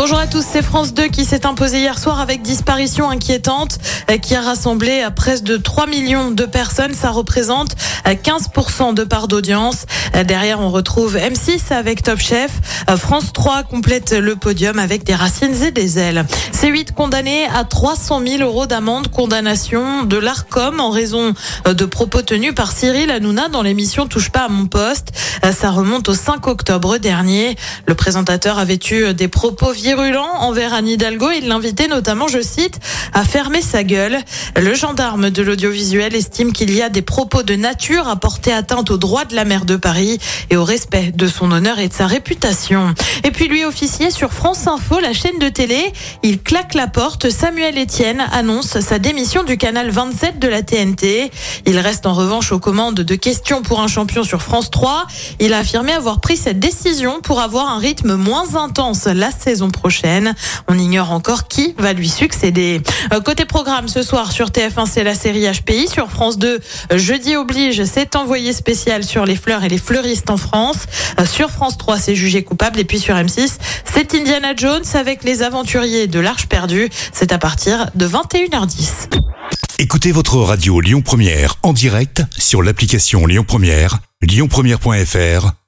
Bonjour à tous, c'est France 2 qui s'est imposé hier soir avec disparition inquiétante euh, qui a rassemblé à près de 3 millions de personnes. Ça représente euh, 15% de part d'audience. Euh, Derrière, on retrouve M6 avec Top Chef. Euh, France 3 complète le podium avec des racines et des ailes. C8 condamné à 300 000 euros d'amende, condamnation de l'ARCOM en raison euh, de propos tenus par Cyril Hanouna dans l'émission Touche pas à mon poste. Euh, Ça remonte au 5 octobre dernier. Le présentateur avait eu des propos virulents envers Anne Hidalgo. Il l'invitait notamment, je cite, à fermer sa gueule. Le gendarme de l'audiovisuel estime qu'il y a des propos de nature à porter atteinte aux droits de la maire de Paris et au respect de son honneur et de sa réputation. Et puis lui, officier sur France Info, la chaîne de télé, il claque la porte. Samuel Etienne annonce sa démission du canal 27 de la TNT. Il reste en revanche aux commandes de questions pour un champion sur France 3. Il a affirmé avoir pris cette décision pour avoir un rythme moins intense la saison prochaine. On ignore encore qui va lui succéder. Euh, Côté programme, ce soir sur TF1, c'est la série HPI. Sur France 2, euh, jeudi oblige, c'est envoyé spécial sur les fleurs et les fleuristes en France. Euh, Sur France 3, c'est jugé coupable. Et puis sur M6, c'est Indiana Jones avec les aventuriers de l'Arche perdue. C'est à partir de 21h10. Écoutez votre radio Lyon Première en direct sur l'application Lyon Première, lyonpremière.fr